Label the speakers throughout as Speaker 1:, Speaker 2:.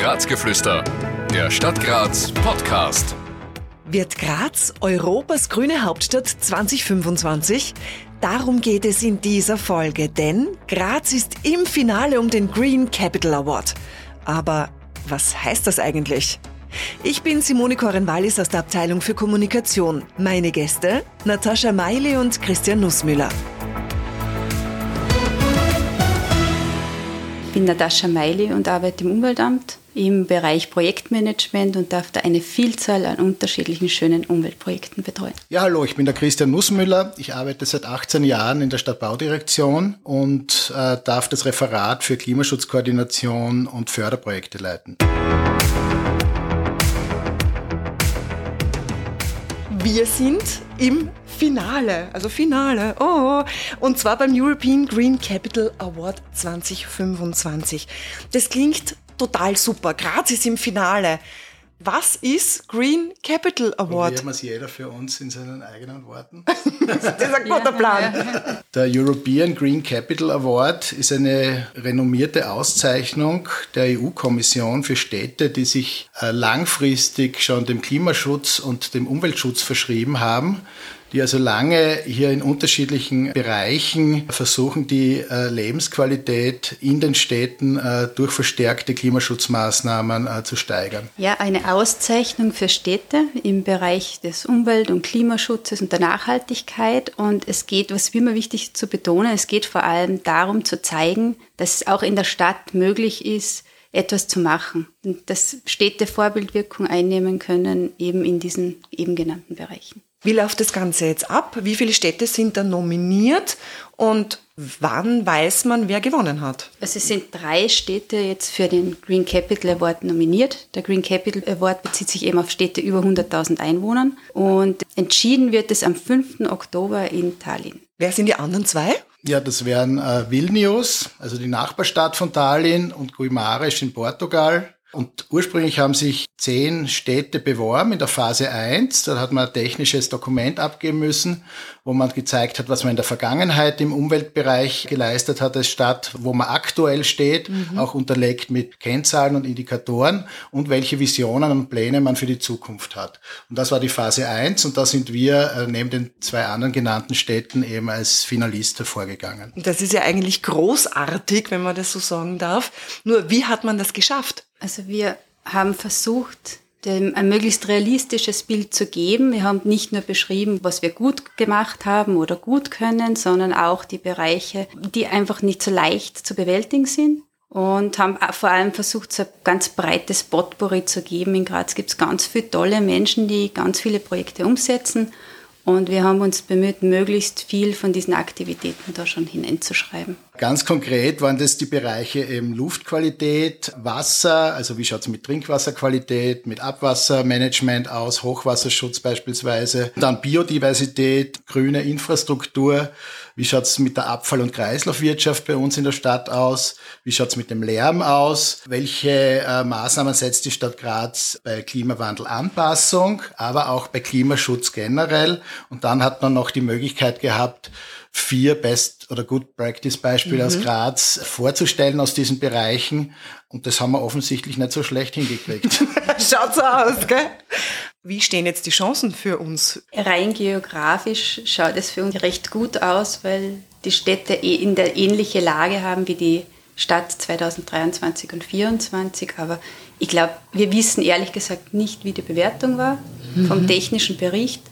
Speaker 1: Grazgeflüster, der Stadt Graz Podcast.
Speaker 2: Wird Graz Europas grüne Hauptstadt 2025? Darum geht es in dieser Folge, denn Graz ist im Finale um den Green Capital Award. Aber was heißt das eigentlich? Ich bin Simone Korenwallis aus der Abteilung für Kommunikation. Meine Gäste Natascha Meile und Christian Nussmüller.
Speaker 3: Ich bin Natascha Meili und arbeite im Umweltamt im Bereich Projektmanagement und darf da eine Vielzahl an unterschiedlichen schönen Umweltprojekten betreuen.
Speaker 4: Ja, hallo, ich bin der Christian Nussmüller. Ich arbeite seit 18 Jahren in der Stadtbaudirektion und äh, darf das Referat für Klimaschutzkoordination und Förderprojekte leiten.
Speaker 2: Wir sind im Finale, also Finale, oh, und zwar beim European Green Capital Award 2025. Das klingt total super. Graz ist im Finale. Was ist Green Capital Award?
Speaker 4: Probieren wir es jeder für uns in seinen eigenen Worten.
Speaker 2: das ist ein guter Plan.
Speaker 4: Der European Green Capital Award ist eine renommierte Auszeichnung der EU-Kommission für Städte, die sich äh, langfristig schon dem Klimaschutz und dem Umweltschutz verschrieben haben die also lange hier in unterschiedlichen Bereichen versuchen, die äh, Lebensqualität in den Städten äh, durch verstärkte Klimaschutzmaßnahmen äh, zu steigern.
Speaker 3: Ja, eine Auszeichnung für Städte im Bereich des Umwelt- und Klimaschutzes und der Nachhaltigkeit. Und es geht, was mir immer wichtig zu betonen, es geht vor allem darum zu zeigen, dass es auch in der Stadt möglich ist, etwas zu machen dass Städte Vorbildwirkung einnehmen können, eben in diesen eben genannten Bereichen.
Speaker 2: Wie läuft das Ganze jetzt ab? Wie viele Städte sind da nominiert und wann weiß man, wer gewonnen hat?
Speaker 3: Also es sind drei Städte jetzt für den Green Capital Award nominiert. Der Green Capital Award bezieht sich eben auf Städte über 100.000 Einwohnern und entschieden wird es am 5. Oktober in Tallinn.
Speaker 2: Wer sind die anderen zwei?
Speaker 4: Ja, das wären äh, Vilnius, also die Nachbarstadt von Tallinn und Guimarães in Portugal. Und ursprünglich haben sich zehn Städte beworben in der Phase 1. Da hat man ein technisches Dokument abgeben müssen, wo man gezeigt hat, was man in der Vergangenheit im Umweltbereich geleistet hat als Stadt, wo man aktuell steht, mhm. auch unterlegt mit Kennzahlen und Indikatoren und welche Visionen und Pläne man für die Zukunft hat. Und das war die Phase 1 und da sind wir äh, neben den zwei anderen genannten Städten eben als Finalist hervorgegangen.
Speaker 2: Das ist ja eigentlich großartig, wenn man das so sagen darf. Nur wie hat man das geschafft?
Speaker 3: Also wir haben versucht, dem ein möglichst realistisches Bild zu geben. Wir haben nicht nur beschrieben, was wir gut gemacht haben oder gut können, sondern auch die Bereiche, die einfach nicht so leicht zu bewältigen sind. Und haben vor allem versucht, so ein ganz breites Potpourri zu geben. In Graz gibt es ganz viele tolle Menschen, die ganz viele Projekte umsetzen. Und wir haben uns bemüht, möglichst viel von diesen Aktivitäten da schon hineinzuschreiben.
Speaker 4: Ganz konkret waren das die Bereiche eben Luftqualität, Wasser, also wie schaut's mit Trinkwasserqualität, mit Abwassermanagement aus, Hochwasserschutz beispielsweise, dann Biodiversität, grüne Infrastruktur, wie schaut's mit der Abfall- und Kreislaufwirtschaft bei uns in der Stadt aus, wie schaut's mit dem Lärm aus, welche äh, Maßnahmen setzt die Stadt Graz bei Klimawandelanpassung, aber auch bei Klimaschutz generell. Und dann hat man noch die Möglichkeit gehabt, vier Best- oder Good Practice-Beispiele mhm. aus Graz vorzustellen aus diesen Bereichen. Und das haben wir offensichtlich nicht so schlecht hingekriegt.
Speaker 2: Schaut so aus, gell? Wie stehen jetzt die Chancen für uns?
Speaker 3: Rein geografisch schaut es für uns recht gut aus, weil die Städte eh in der ähnliche Lage haben wie die Stadt 2023 und 2024. Aber ich glaube, wir wissen ehrlich gesagt nicht, wie die Bewertung war vom mhm. technischen Bericht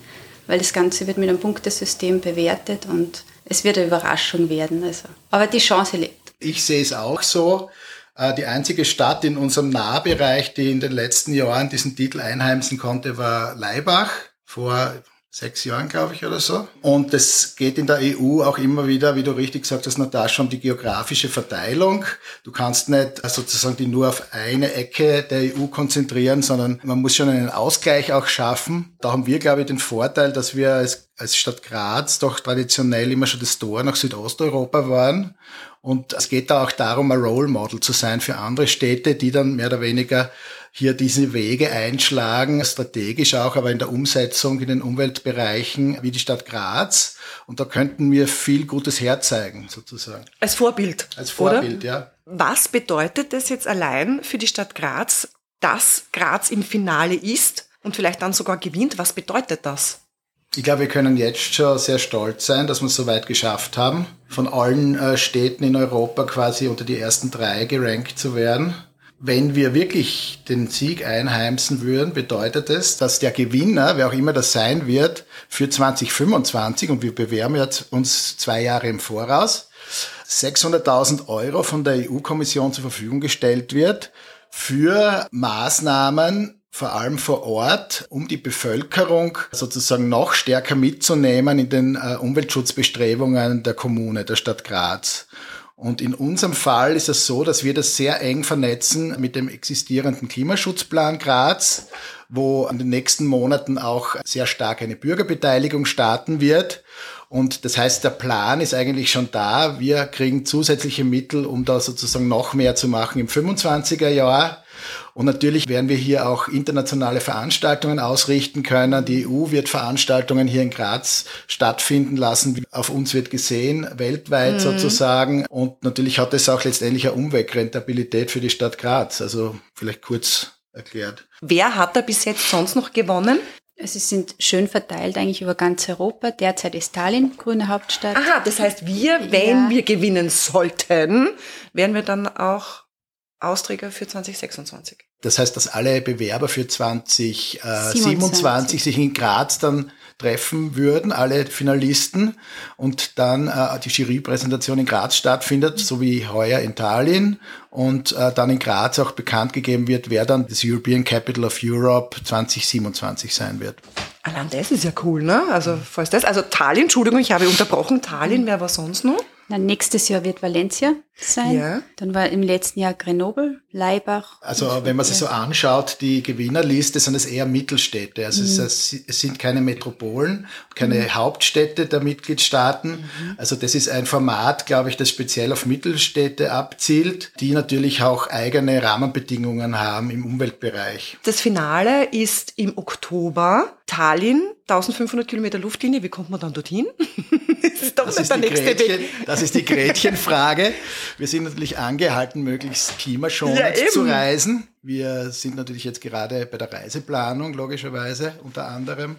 Speaker 3: weil das Ganze wird mit einem Punktesystem bewertet und es wird eine Überraschung werden. Also. Aber die Chance lebt.
Speaker 4: Ich sehe es auch so. Äh, die einzige Stadt in unserem Nahbereich, die in den letzten Jahren diesen Titel einheimsen konnte, war Leibach. Vor sechs Jahren, glaube ich, oder so. Und es geht in der EU auch immer wieder, wie du richtig gesagt hast, Natascha, um die geografische Verteilung. Du kannst nicht sozusagen die nur auf eine Ecke der EU konzentrieren, sondern man muss schon einen Ausgleich auch schaffen. Da haben wir, glaube ich, den Vorteil, dass wir als, als Stadt Graz doch traditionell immer schon das Tor nach Südosteuropa waren. Und es geht da auch darum, ein Role Model zu sein für andere Städte, die dann mehr oder weniger hier diese Wege einschlagen, strategisch auch, aber in der Umsetzung in den Umweltbereichen wie die Stadt Graz. Und da könnten wir viel Gutes herzeigen, sozusagen.
Speaker 2: Als Vorbild.
Speaker 4: Als Vorbild, oder? ja.
Speaker 2: Was bedeutet das jetzt allein für die Stadt Graz, dass Graz im Finale ist und vielleicht dann sogar gewinnt? Was bedeutet das?
Speaker 4: Ich glaube, wir können jetzt schon sehr stolz sein, dass wir es so weit geschafft haben, von allen äh, Städten in Europa quasi unter die ersten drei gerankt zu werden. Wenn wir wirklich den Sieg einheimsen würden, bedeutet es, dass der Gewinner, wer auch immer das sein wird, für 2025, und wir bewerben jetzt uns zwei Jahre im Voraus, 600.000 Euro von der EU-Kommission zur Verfügung gestellt wird für Maßnahmen, vor allem vor Ort, um die Bevölkerung sozusagen noch stärker mitzunehmen in den äh, Umweltschutzbestrebungen der Kommune, der Stadt Graz. Und in unserem Fall ist es so, dass wir das sehr eng vernetzen mit dem existierenden Klimaschutzplan Graz, wo in den nächsten Monaten auch sehr stark eine Bürgerbeteiligung starten wird. Und das heißt, der Plan ist eigentlich schon da. Wir kriegen zusätzliche Mittel, um da sozusagen noch mehr zu machen im 25er Jahr. Und natürlich werden wir hier auch internationale Veranstaltungen ausrichten können. Die EU wird Veranstaltungen hier in Graz stattfinden lassen. Auf uns wird gesehen, weltweit mhm. sozusagen. Und natürlich hat es auch letztendlich eine Umwegrentabilität für die Stadt Graz. Also vielleicht kurz erklärt.
Speaker 2: Wer hat da bis jetzt sonst noch gewonnen?
Speaker 3: Also sie sind schön verteilt eigentlich über ganz Europa. Derzeit ist Tallinn grüne Hauptstadt.
Speaker 2: Aha, das heißt, wir, wenn ja. wir gewinnen sollten, werden wir dann auch Austräger für 2026.
Speaker 4: Das heißt, dass alle Bewerber für 2027 sich in Graz dann treffen würden, alle Finalisten, und dann äh, die Jurypräsentation in Graz stattfindet, so wie heuer in Tallinn, und äh, dann in Graz auch bekannt gegeben wird, wer dann das European Capital of Europe 2027 sein wird.
Speaker 2: Allein das ist ja cool, ne? Also, falls das, also Tallinn, Entschuldigung, ich habe unterbrochen, Tallinn, wer war sonst noch?
Speaker 3: Dann nächstes Jahr wird Valencia sein. Ja. Dann war im letzten Jahr Grenoble, Leibach.
Speaker 4: Also wenn man sich so anschaut, die Gewinnerliste sind es eher Mittelstädte. Also mhm. es, es, sind keine Metropolen, keine mhm. Hauptstädte der Mitgliedstaaten. Mhm. Also das ist ein Format, glaube ich, das speziell auf Mittelstädte abzielt, die natürlich auch eigene Rahmenbedingungen haben im Umweltbereich.
Speaker 2: Das Finale ist im Oktober. Tallinn, 1500 Kilometer Luftlinie. Wie kommt man dann dorthin?
Speaker 4: das ist doch das ist der nächste Gretchen, Weg. Das ist die Gretchenfrage. Wir sind natürlich angehalten, möglichst klimaschonend ja, zu reisen. Wir sind natürlich jetzt gerade bei der Reiseplanung, logischerweise, unter anderem.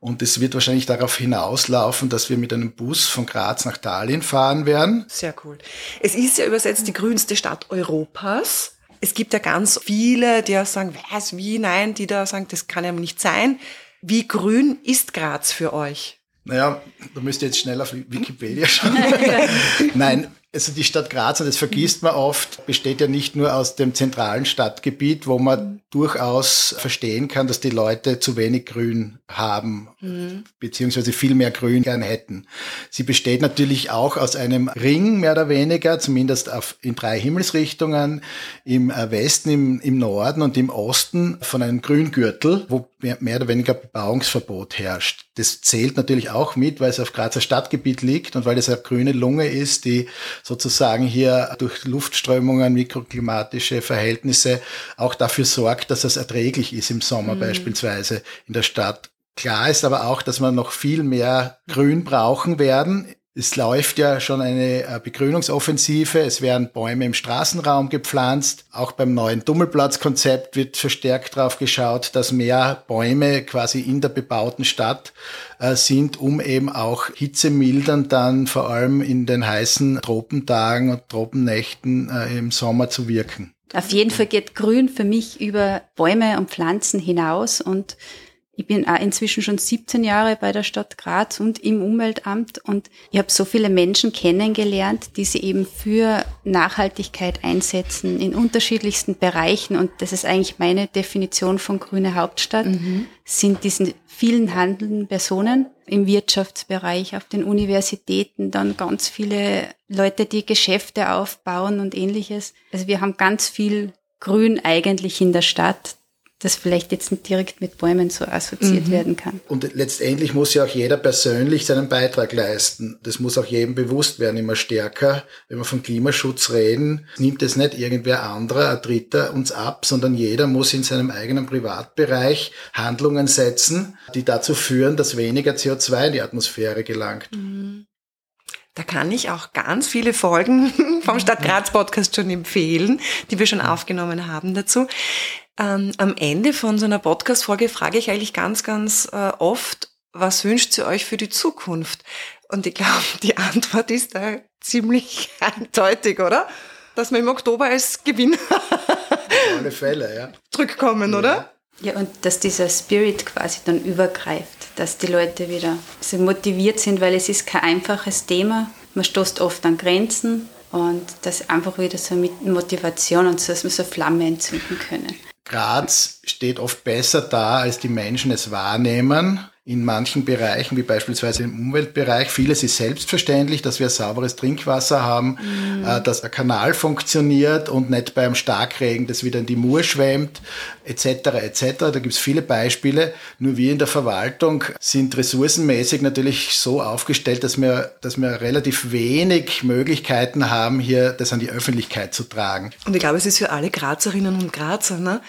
Speaker 4: Und es wird wahrscheinlich darauf hinauslaufen, dass wir mit einem Bus von Graz nach Tallinn fahren werden.
Speaker 2: Sehr cool. Es ist ja übersetzt die grünste Stadt Europas. Es gibt ja ganz viele, die ja sagen, was, wie, nein, die da sagen, das kann ja nicht sein. Wie grün ist Graz für euch?
Speaker 4: Naja, da müsst ihr jetzt schnell auf Wikipedia schauen. Nein, also die Stadt Graz, und das vergisst man oft, besteht ja nicht nur aus dem zentralen Stadtgebiet, wo man durchaus verstehen kann, dass die Leute zu wenig Grün haben, mhm. beziehungsweise viel mehr Grün gern hätten. Sie besteht natürlich auch aus einem Ring, mehr oder weniger, zumindest auf, in drei Himmelsrichtungen, im äh, Westen, im, im Norden und im Osten von einem Grüngürtel, wo mehr, mehr oder weniger Bebauungsverbot herrscht. Das zählt natürlich auch mit, weil es auf Grazer Stadtgebiet liegt und weil es eine grüne Lunge ist, die sozusagen hier durch Luftströmungen, mikroklimatische Verhältnisse auch dafür sorgt, dass es erträglich ist im Sommer mhm. beispielsweise in der Stadt. Klar ist aber auch, dass wir noch viel mehr Grün brauchen werden es läuft ja schon eine äh, Begrünungsoffensive. Es werden Bäume im Straßenraum gepflanzt. Auch beim neuen Dummelplatzkonzept wird verstärkt darauf geschaut, dass mehr Bäume quasi in der bebauten Stadt äh, sind, um eben auch hitzemildern dann vor allem in den heißen Tropentagen und Tropennächten äh, im Sommer zu wirken.
Speaker 3: Auf jeden Fall geht Grün für mich über Bäume und Pflanzen hinaus und ich bin auch inzwischen schon 17 Jahre bei der Stadt Graz und im Umweltamt und ich habe so viele Menschen kennengelernt, die sie eben für Nachhaltigkeit einsetzen in unterschiedlichsten Bereichen und das ist eigentlich meine Definition von grüne Hauptstadt, mhm. sind diesen vielen handelnden Personen im Wirtschaftsbereich, auf den Universitäten, dann ganz viele Leute, die Geschäfte aufbauen und ähnliches. Also wir haben ganz viel Grün eigentlich in der Stadt das vielleicht jetzt nicht direkt mit Bäumen so assoziiert mhm. werden kann.
Speaker 4: Und letztendlich muss ja auch jeder persönlich seinen Beitrag leisten. Das muss auch jedem bewusst werden, immer stärker. Wenn wir von Klimaschutz reden, nimmt es nicht irgendwer anderer, ein Dritter uns ab, sondern jeder muss in seinem eigenen Privatbereich Handlungen setzen, die dazu führen, dass weniger CO2 in die Atmosphäre gelangt. Mhm.
Speaker 2: Da kann ich auch ganz viele Folgen vom Stadt Graz Podcast schon empfehlen, die wir schon aufgenommen haben dazu. Ähm, am Ende von so einer Podcast-Folge frage ich eigentlich ganz, ganz äh, oft, was wünscht ihr euch für die Zukunft? Und ich glaube, die Antwort ist da ziemlich eindeutig, oder? Dass wir im Oktober als Gewinn
Speaker 4: Auf alle Fälle, ja.
Speaker 2: zurückkommen,
Speaker 4: Ja.
Speaker 2: oder?
Speaker 3: Ja, und dass dieser Spirit quasi dann übergreift, dass die Leute wieder so motiviert sind, weil es ist kein einfaches Thema. Man stoßt oft an Grenzen und das einfach wieder so mit Motivation und so, dass wir so Flamme entzünden können.
Speaker 4: Graz steht oft besser da, als die Menschen es wahrnehmen. In manchen Bereichen, wie beispielsweise im Umweltbereich, vieles ist selbstverständlich, dass wir sauberes Trinkwasser haben, äh, dass der Kanal funktioniert und nicht beim Starkregen das wieder in die Mur schwemmt, etc. etc. Da gibt es viele Beispiele. Nur wir in der Verwaltung sind ressourcenmäßig natürlich so aufgestellt, dass wir, dass wir relativ wenig Möglichkeiten haben, hier das an die Öffentlichkeit zu tragen.
Speaker 2: Und ich glaube, es ist für alle Grazerinnen und Grazer, ne,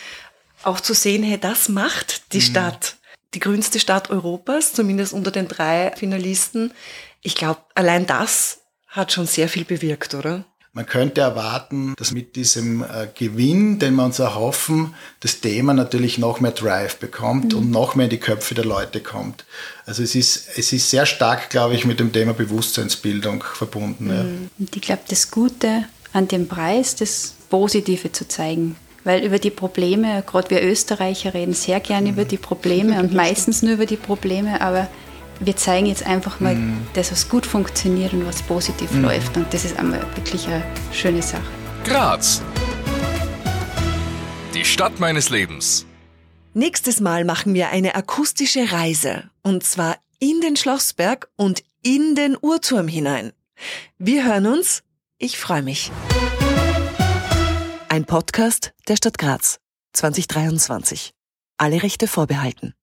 Speaker 2: auch zu sehen, hey, das macht
Speaker 4: Mhm.
Speaker 2: die Stadt. Die grünste Stadt Europas, zumindest unter den drei Finalisten. Ich glaube, allein das hat schon sehr viel bewirkt, oder?
Speaker 4: Man könnte erwarten, dass mit diesem äh, Gewinn, den wir uns erhoffen, das Thema natürlich noch mehr Drive bekommt und noch mehr in die Köpfe der Leute kommt. Also es ist, es ist sehr stark, glaube ich, mit dem Thema Bewusstseinsbildung verbunden. Ja.
Speaker 3: Und ich glaube, das Gute an dem Preis, das Positive zu zeigen. Weil über die Probleme, gerade wir Österreicher reden sehr gern über die Probleme und meistens nur über die Probleme, aber wir zeigen jetzt einfach mal das, was gut funktioniert und was positiv läuft. Und das ist einmal wirklich eine schöne Sache.
Speaker 1: Graz. Die Stadt meines Lebens.
Speaker 2: Nächstes Mal machen wir eine akustische Reise. Und zwar in den Schlossberg und in den Uhrturm hinein. Wir hören uns. Ich freue mich. Ein Podcast der Stadt Graz 2023. Alle Rechte vorbehalten.